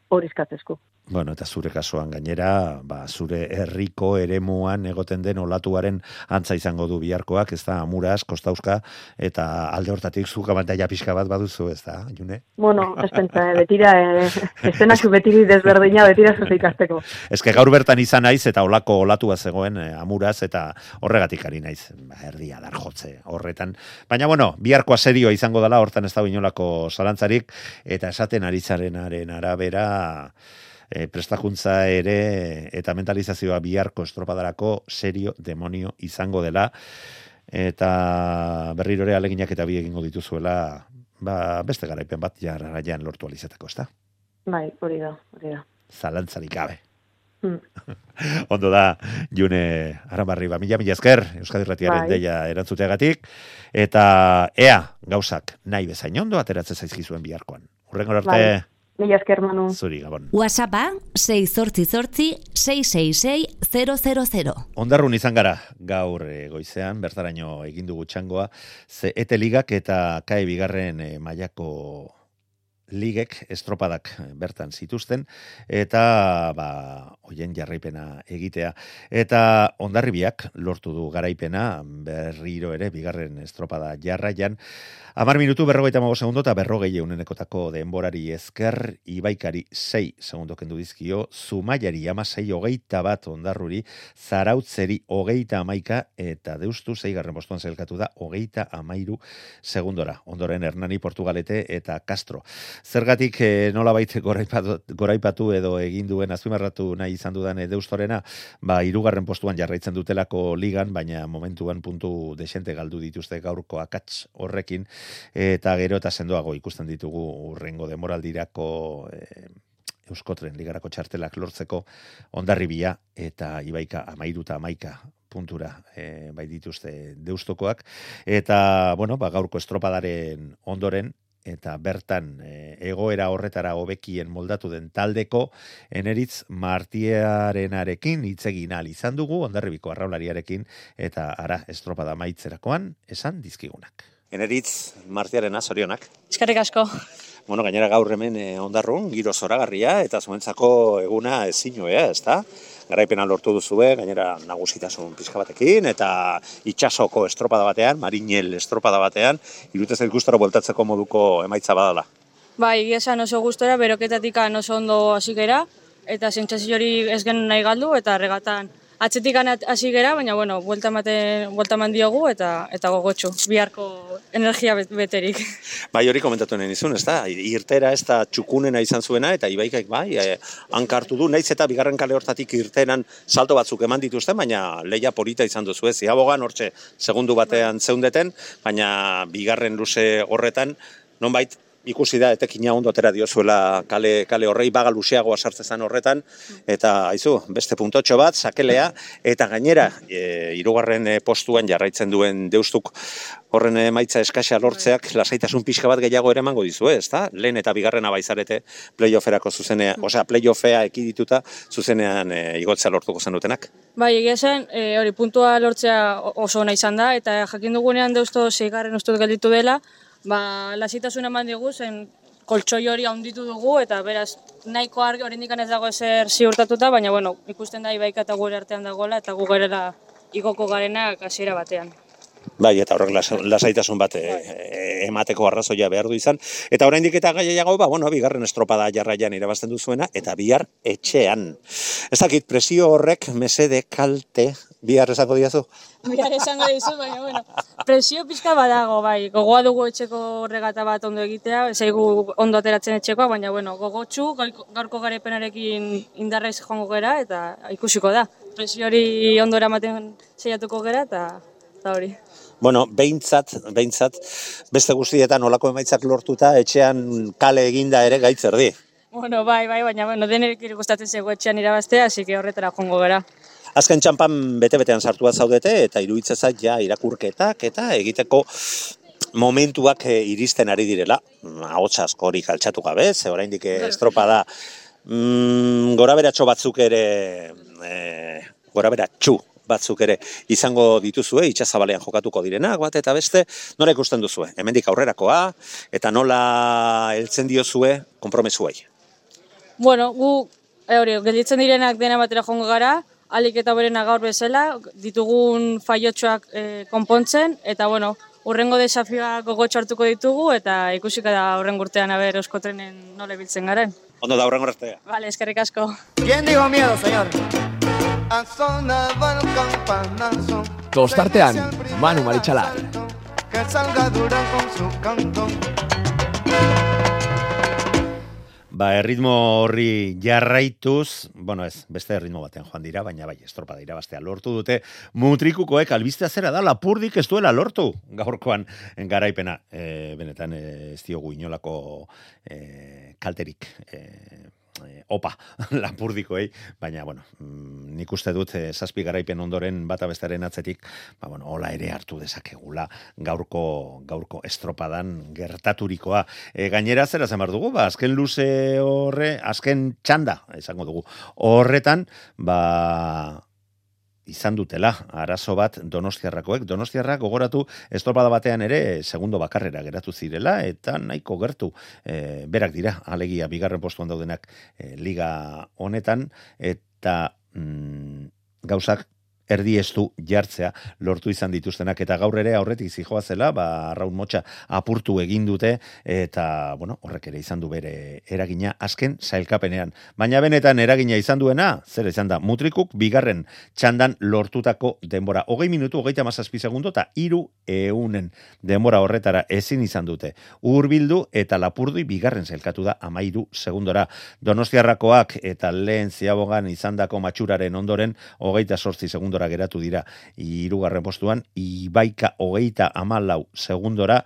hori eskatzezko. Bueno, eta zure kasuan gainera, ba, zure herriko eremuan egoten den olatuaren antza izango du biharkoak, ez da, amuraz, kostauzka, eta alde hortatik zuka bantaia pixka bat baduzu, ez da, june? Bueno, ez pentsa, eh, betira, eh, estenak betiri desberdina, betira zuze ikasteko. Ez que gaur bertan izan naiz, eta olako olatua zegoen eh, amuraz, eta horregatik ari naiz, ba, erdia dar jotze horretan. Baina, bueno, biharkoa serioa izango dela, hortan ez da inolako zalantzarik, eta esaten aritzarenaren arabera, e, prestakuntza ere eta mentalizazioa biharko estropadarako serio demonio izango dela eta berriro ere aleginak eta bi egingo dituzuela ba, beste garaipen bat jarraian lortu alizeteko, ezta? Bai, hori da, hori da. Zalantzarik gabe. Hmm. Ondo da, June Aramarri, ba, mila, mila esker, Euskadi Ratiaren Bai. deia erantzuteagatik, eta ea, gauzak nahi bezain ondo ateratzen zaizkizuen biharkoan. Urrengo arte, Bai. Mila esker, Manu. zuri, Gabon. WhatsAppa 688-666-000. Ondarrun izan gara gaur e, goizean, bertaraino egin dugu txangoa, ze ete ligak eta kae bigarren e, mailako ligek estropadak bertan zituzten, eta ba, hoien jarraipena egitea. Eta ondarribiak lortu du garaipena berriro ere bigarren estropada jarraian, Amar minutu berrogeita mago segundo eta berrogei eunenekotako denborari esker, ibaikari sei segundo kendu dizkio, zumaiari ama sei hogeita bat ondarruri, zarautzeri hogeita amaika, eta deustu zeigarren postuan zelkatu da hogeita amairu segundora. Ondoren Hernani Portugalete eta Castro. Zergatik eh, nola baite goraipatu, goraipatu edo egin duen azpimarratu nahi izan dudan deustorena, ba, irugarren postuan jarraitzen dutelako ligan, baina momentuan puntu desente galdu dituzte gaurko akats horrekin, eta gero eta sendoago ikusten ditugu urrengo demoraldirako e, Euskotren ligarako txartelak lortzeko ondarribia eta ibaika amairuta amaika puntura e, bai dituzte deustokoak. Eta, bueno, ba, gaurko estropadaren ondoren, eta bertan e, egoera horretara hobekien moldatu den taldeko eneritz martiarenarekin hitz egin ahal izan dugu ondarribiko arraulariarekin eta ara estropada maitzerakoan esan dizkigunak. Eneritz martiarena zorionak. Eskerrik asko. Bueno, gainera gaur hemen eh, ondarrun, giro zoragarria, eta zuentzako eguna ezin joea, ez da? Garaipena lortu duzue, gainera nagusitasun pizka batekin, eta itxasoko estropada batean, marinel estropada batean, irutez gustara bueltatzeko moduko emaitza badala. Bai, esan oso gustora, beroketatik oso ondo hasi gera, eta sentsazio hori ez genuen nahi galdu, eta regatan atzetik hasi gera, baina, bueno, buelta ematen, buelta eman diogu, eta, eta gogotxu, biharko energia bet- beterik. Bai, hori komentatu nahi nizun, ez da? Irtera ez da txukunena izan zuena, eta ibaikaik bai, e, hankartu du, naiz eta bigarren kale hortatik irtenan salto batzuk eman dituzten, baina leia polita izan duzu ez. Ziabogan, hortxe, segundu batean zeundeten, baina bigarren luze horretan, nonbait, ikusi da etekina ondo atera diozuela kale, kale horrei baga luzeagoa sartzezan horretan eta aizu beste puntotxo bat sakelea eta gainera e, hirugarren e, postuan jarraitzen duen deustuk horren emaitza eskaxa lortzeak lasaitasun pixka bat gehiago ere emango dizu, ezta? Lehen eta bigarrena baizarete playofferako zuzenean, osea playoffea ekidituta zuzenean e, igotzea lortuko zenutenak. Bai, egia esan, e, hori puntua lortzea oso ona izan da, eta jakin dugunean deusto zeigarren ustut gelditu dela, ba, lasitasun eman digu, zen koltsoi hori handitu dugu, eta beraz, nahiko argi hori ez dago ezer ziurtatuta, baina, bueno, ikusten da ibaika eta gure artean dagoela, eta gu gerela igoko garenak hasiera batean. Bai, eta horrek las- lasaitasun bat e, e, emateko arrazoia behar du izan. Eta oraindik eta gaiago, ba, bueno, bigarren estropada jarraian irabazten duzuena, eta bihar etxean. Ez dakit, presio horrek mesede kalte bihar esango diazu? Bihar esango dizu, baina, bueno, presio pixka badago, bai, gogoa dugu etxeko regata bat ondo egitea, zaigu ondo ateratzen etxekoa, baina, bueno, gogotsu, gaurko- garepenarekin indarrez joango gera, eta ikusiko da. Presio hori ondo eramaten saiatuko gera, eta, hori. Bueno, behintzat, behintzat, beste guztietan olako emaitzak lortuta, etxean kale eginda ere gaitzerdi. Bueno, bai, bai, baina, bueno, denerik gustatzen zego etxean irabaztea, así que horretara joango gera. Azken txampan bete-betean sartua zaudete, eta iruditzen zait ja irakurketak eta egiteko momentuak eh, iristen ari direla, ahotsa askorik altxatu gabe, ze oraindik eh, estropada mm, gora beratxo batzuk ere, eh, gora beratxu batzuk ere izango dituzue, itxazabalean jokatuko direnak, bat eta beste, nola ikusten duzue? Hemendik aurrerakoa, eta nola heltzen diozue konpromesuei? Bueno, gu, e, hori, gelditzen direnak dena batera joango gara, alik eta berena gaur bezala, ditugun faiotxoak e, konpontzen, eta bueno, urrengo desafioak gogotxo hartuko ditugu, eta ikusika da urrengo urtean aber euskotrenen nola biltzen garen. Ondo da horrengo artea. Vale, eskerrik asko. ¿Quién dijo miedo, señor? Tostartean, Manu Marichalar. Que salga Durán con su canto. Ba, erritmo horri jarraituz, bueno ez, beste erritmo batean joan dira, baina bai, estropada irabaztea lortu dute, mutrikukoek albistea zera da, lapurdik ez duela lortu, gaurkoan garaipena, e, benetan e, ez diogu inolako e, kalterik, e, opa lapurdikoei, baina, bueno, mm, nik uste dut e, zazpi garaipen ondoren bata bestaren atzetik, ba, bueno, hola ere hartu dezakegula gaurko, gaurko estropadan gertaturikoa. E, gainera zera zemar dugu, ba, azken luze horre, azken txanda, esango dugu, horretan, ba, izan dutela arazo bat Donostiarrakoek. Donostiarrak gogoratu estropada batean ere segundo bakarrera geratu zirela eta nahiko gertu e, berak dira alegia bigarren postuan daudenak e, liga honetan eta mm, gauzak erdi estu jartzea lortu izan dituztenak eta gaur ere aurretik zijoa zela, ba Raun Motxa apurtu egin dute eta bueno, horrek ere izan du bere eragina azken sailkapenean. Baina benetan eragina izan duena, zer izan da, Mutrikuk bigarren txandan lortutako denbora. Hogei minutu, hogeita mazazpi segundo eta iru eunen denbora horretara ezin izan dute. Urbildu eta lapurdu bigarren sailkatu da amairu segundora. Donostiarrakoak eta lehen ziabogan izandako matxuraren ondoren hogeita sortzi segundora geratu dira hirugarren postuan, ibaika hogeita amalau segundora,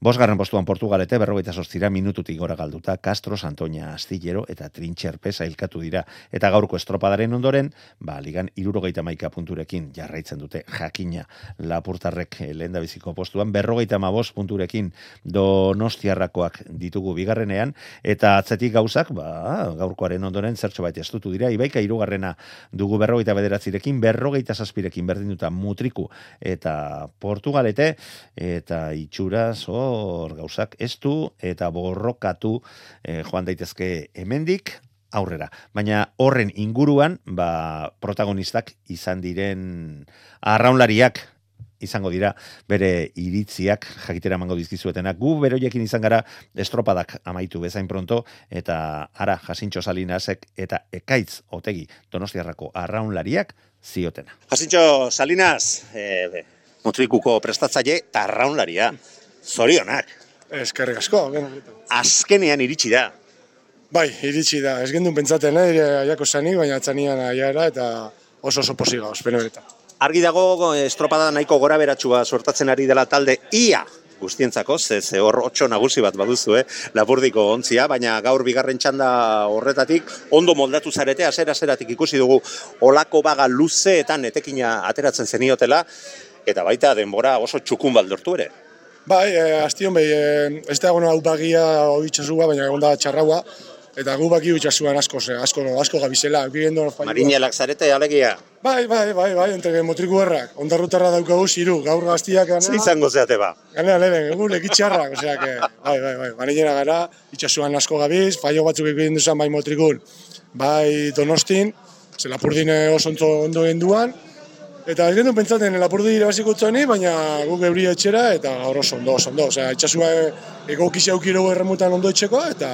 Bosgarren postuan Portugalete, berrogeita sortzira minututik gora galduta, Castro, Santoña, Astillero eta Trintxerpesa ilkatu dira. Eta gaurko estropadaren ondoren, ba, ligan irurogeita maika punturekin jarraitzen dute jakina. Lapurtarrek lehen da biziko postuan, berrogeita mabos punturekin donostiarrakoak ditugu bigarrenean, eta atzetik gauzak, ba, gaurkoaren ondoren zertxo baita estutu dira, ibaika irugarrena dugu berrogeita bederatzirekin, berrogeita zazpirekin berdinduta mutriku. Eta Portugalete, eta itxuraz, hor gauzak estu eta borrokatu eh, joan daitezke hemendik aurrera. Baina horren inguruan, ba, protagonistak izan diren arraunlariak izango dira bere iritziak jakitera emango dizkizuetenak. Gu beroiekin izan gara estropadak amaitu bezain pronto eta ara Jasintxo Salinasek eta Ekaitz Otegi Donostiarrako arraunlariak ziotena. Jasintxo Salinas, eh, mutrikuko prestatzaile eta arraunlaria. Zorionak. Eskerrik asko. Azkenean iritsi da. Bai, iritsi da. Ez gendun pentsaten, eh, ire aiako zani, baina txanian aiara eta oso oso posi gauz, benetan. Argi dago estropada nahiko gora beratxua sortatzen ari dela talde ia guztientzako, ze, ze hor otxo nagusi bat baduzu, eh? lapurdiko ontzia, baina gaur bigarren txanda horretatik ondo moldatu zarete, asera aseratik ikusi dugu olako baga luzeetan etekina ateratzen zeniotela, eta baita denbora oso txukun baldortu ere. Bai, e, astion bai, e, ez da egon hau bagia hau itxasua, baina egon da txarraua, eta gu baki itxasuan asko, ze, asko, asko gabizela. Marinelak zarete, alegia. Bai, bai, bai, bai, entre motriku errak, ondarrutarra daukagu ziru, gaur gaztiak gana. Zer izango zeate ba? Gana, lehen, egu lekitxarrak, osea, que, bai, bai, bai, marinera gara, itxasuan asko gabiz, faio batzuk egin duzan bai motrikun, bai donostin, ze lapurdin oso ondo genduan, Eta ez gendu pentsaten lapurdi irabaziko txani, baina guk euri etxera eta gaur oso ondo, oso ondo. Osea, itxasua egokizia aukiro erremutan ondo etxeko eta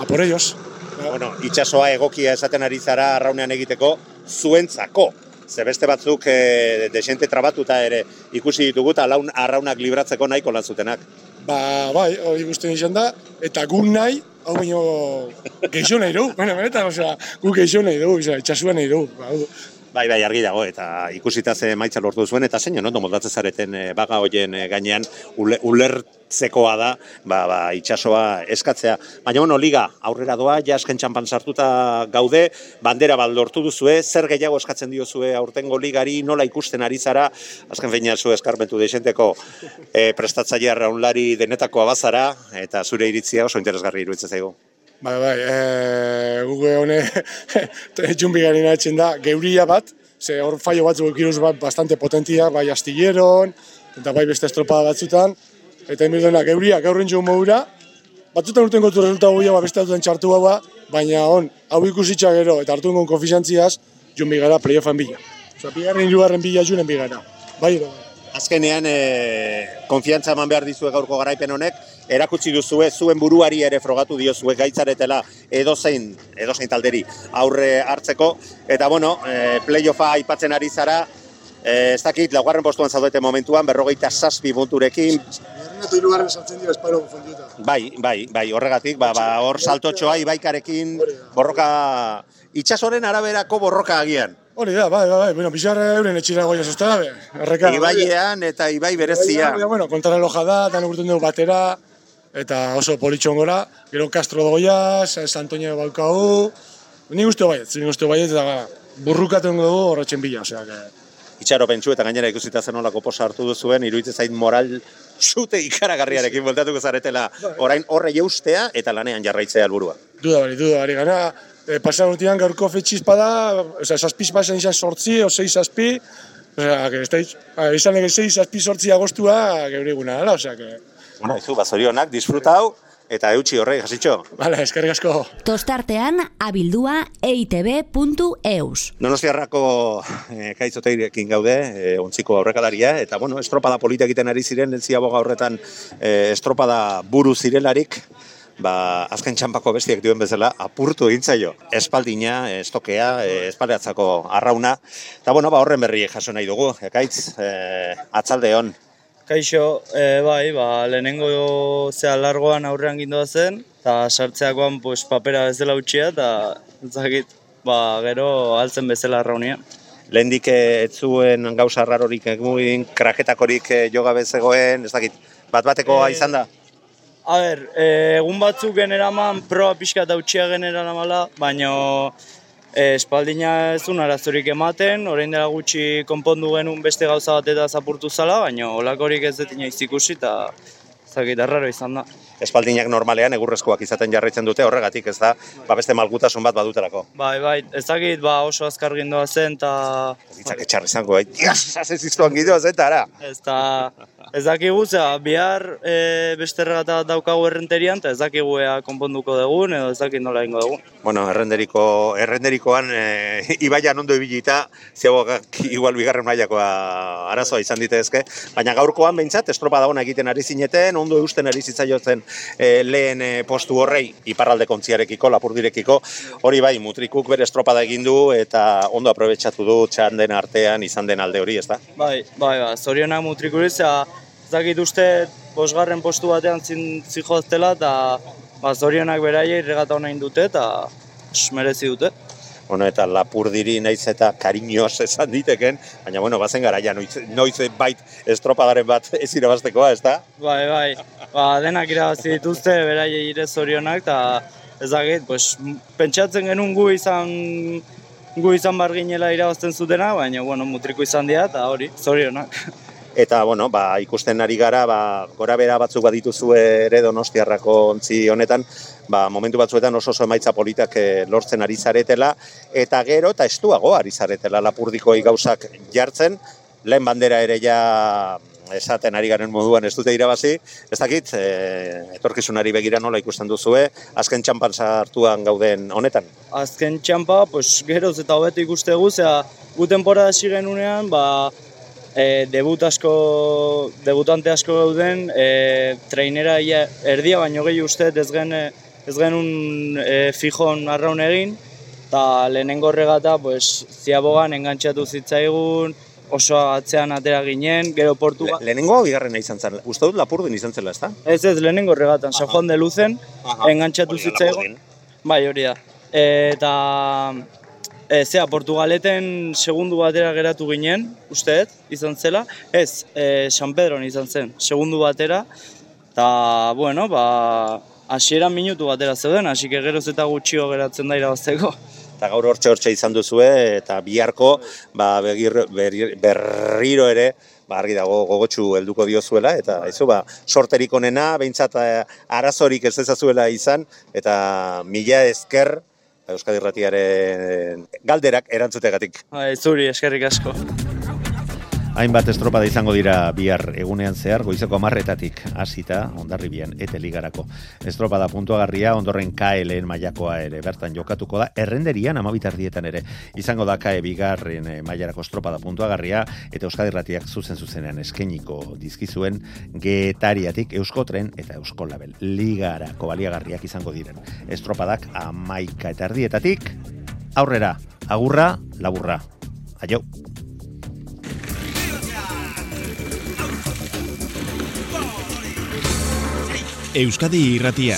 apore joz. Bueno, itxasoa egokia esaten ari zara arraunean egiteko zuentzako. ze beste batzuk e, desente trabatuta ere ikusi ditugu eta laun arraunak libratzeko nahiko lan zutenak. Ba, bai, hori guztien izan da, eta guk nahi, hau baino geixo nahi dugu, bueno, benetan, osea, guk geixo nahi dugu, osea, itxasua nahi dugu. Ba, Bai, bai, argi dago, eta ikusita ze maitza lortu zuen, eta zein, ondo moldatzen zareten e, baga hoien e, gainean ule, ulertzekoa da, ba, ba, itxasoa eskatzea. Baina, bueno, liga, aurrera doa, ja esken txampan sartuta gaude, bandera bat lortu duzue, zer gehiago eskatzen diozue aurtengo ligari, nola ikusten ari zara, azken feina zu eskarmentu deixenteko e, prestatzaile raunlari denetako abazara, eta zure iritzia oso interesgarri iruditzen zaigu. Bai, bai, e, guge hone txumbi gari nahitzen da, geuria bat, ze hor faio batzuk ekiruz bat bastante potentia, bai astilleron, eta bai beste estropada batzutan, eta emir geuria, gaur rentxu modura, batzutan urten gotu resulta goia, ba, beste altuen txartu hau baina on, hau ikusitza gero, eta hartu ngon konfizantziaz, jumbi gara playoffan bila. Osa, bigarren hirugarren bila junen bigara. Bai, bai. Azkenean, e, konfiantza eman behar dizue gaurko garaipen honek, erakutsi duzue zuen buruari ere frogatu diozue gaitzaretela edozein, edozein talderi aurre hartzeko. Eta bueno, e, playoffa aipatzen ari zara, e, ez dakit, laugarren postuan zaudete momentuan, berrogeita saspi punturekin. Eta hirugarren sartzen dira esparo fundiuta. Bai, bai, bai, horregatik, ba, ba, hor saltotxoa ibaikarekin borroka, itxasoren araberako borroka agian. Hori da, bai, bai, bai, bueno, pixar euren etxira goia zuzta dabe. Erreka. Ibaiean eta ibai berezia. Bai, bueno, kontara loja da, dan urten dugu batera, eta oso politxon gora. Gero Castro dogoia, Santoña baukau. Ni guztu baiet, ni guztu baiet, eta burrukaten dugu horretxen bila, osea, que... Itxaro pentsu eta gainera ikusita zen olako posa hartu duzuen, iruditzen zait moral zute ikaragarriarekin voltatuko zaretela. Orain horre jeustea eta lanean jarraitzea helburua. Duda bari, duda bari, gana, e, pasan urtean gaurko fetxizpa da, oza, saspiz pasan izan sortzi, o sei saspi, osea, que estáis, izan ege sei saspi sortzi agostua, geure eguna dela, osea, que... Bueno, izu, bazorionak, disfrutau, eta eutxi horrei, jasitxo. Vale, eskerrik asko. Tostartean, abildua eitb.eus. Donostiarrako e, kaitzoteirekin gaude, e, ontziko aurrekalaria, eta bueno, estropada polita egiten ari ziren, entzia boga horretan e, estropada buru zirelarik, ba, azken txampako bestiak duen bezala, apurtu egintzaio. Espaldina, estokea, espaldeatzako arrauna. Eta bueno, ba, horren berri jaso nahi dugu, ekaitz, e, atzalde hon. Kaixo, e, bai, ba, lehenengo zea largoan aurrean gindoa zen, eta sartzeakoan pues, papera bezala utxia, eta zakit, ba, gero altzen bezala arraunia. Lehendik ez zuen gauza rarorik egin, kraketakorik joga bezegoen, ez dakit, bat batekoa Eh, izan da? A ber, e, egun batzuk generaman, proa pixka eta utxia generamala, baina e, espaldina ez duen arazorik ematen, orain dela gutxi konpondu genuen beste gauza bat eta zapurtu zala, baina olakorik ez dut inoiz ikusi eta zakit, arraro izan da. Espaldinak normalean egurrezkoak izaten jarraitzen dute horregatik, ez da, ba beste malgutasun bat badutelako. Bai, bai, ez dakit, ba, oso azkar gindoa zen, eta... Itzak etxarri zango, eh? Dios, ez iztuan gidoa zen, eta ara. Ez da, ez dakigu, zera, bihar e, beste erregata bat daukagu errenterian, eta ez dakigu ea konponduko dugun, edo ez dakit nola ingo dugun. Bueno, errenderiko, errenderikoan e, ibaian ondo ibilita, ziagok igual bigarren mailakoa arazoa izan ditezke, baina gaurkoan behintzat, estropada ona egiten ari zineten, ondo eusten ari zitzaiotzen e, lehen e, postu horrei, iparralde kontziarekiko, lapurdirekiko, hori bai, mutrikuk bere estropada egin du, eta ondo aprobetsatu du txanden artean izan den alde hori, ez da? Bai, bai, ba, zorionak mutrikuriz, ez dakit uste bosgarren postu batean zin, zihoztela, eta ba, zorionak beraiei regata hona dute, eta merezi dute. Bueno, eta lapurdiri naiz eta kariñoz esan diteken, baina bueno, bazen garaia noiz, noiz bait estropadaren bat ez irabaztekoa, ez da? Bai, bai, ba, denak irabazi dituzte, beraiei ire zorionak, eta ez dakit, pues, pentsatzen genuen gu izan gu izan barginela irabazten zutena, baina, bueno, mutriko izan dira, eta hori, zorionak. Eta, bueno, ba, ikusten ari gara, ba, gora bera batzuk badituzu ere donostiarrako ontzi honetan, ba, momentu batzuetan oso oso emaitza politak eh, lortzen ari zaretela, eta gero, eta estuago ari zaretela lapurdikoi gauzak jartzen, lehen bandera ere ja esaten ari garen moduan ez dute irabazi, ez dakit, e, etorkizunari begira nola ikusten duzue, azken txampan sartuan gauden honetan. Azken txampa, pues, geroz eta hobeto ikustegu, zera, gu temporada hasi genunean, ba, e, debut asko, debutante asko gauden, e, trainera ia, erdia baino gehi uste ez gen ez genuen e, fijon arraun egin, eta lehenengo regata, pues, ziabogan engantxatu zitzaigun, oso atzean atera ginen, gero portu... Le, lehenengo bigarrena izan zen, uste dut lapurdin izan zela, ezta? Ez ez, lehenengo regatan, San Juan de Luzen, engantxatu zitzaigun. Bai, hori da. Eta, e, zea, Portugaleten segundu batera geratu ginen, usteet, izan zela. Ez, e, San Pedron izan zen, segundu batera. Eta, bueno, ba, hasieran minutu batera zeuden, hasi que geroz eta gutxio geratzen da irabazteko. Eta gaur hortxe hortxe izan duzue, eta biharko ba, begir, berri- berriro ere, ba, argi dago gogotsu helduko diozuela, eta aizu, ba, sorterik onena, behintzat eh, arazorik ez dezazuela izan, eta mila esker Euskadi Irratiaren galderak erantzutegatik. Bai, zuri, eskerrik asko. Hainbat estropada izango dira bihar egunean zehar, goizeko amarretatik hasita ondarribian eta ligarako. Estropada puntuagarria ondorren KLN mailakoa ere bertan jokatuko da, errenderian amabitardietan ere izango da KE bigarren eh, mailarako estropada puntuagarria eta Euskadi Irratiak zuzen zuzenean eskeniko dizkizuen getariatik Euskotren eta Euskolabel ligarako baliagarriak izango diren. Estropadak amaika eta erdietatik aurrera, agurra, laburra. Aio. Euskadi irratia.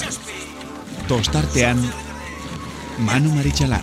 Tostartean, Manu Maritxalar.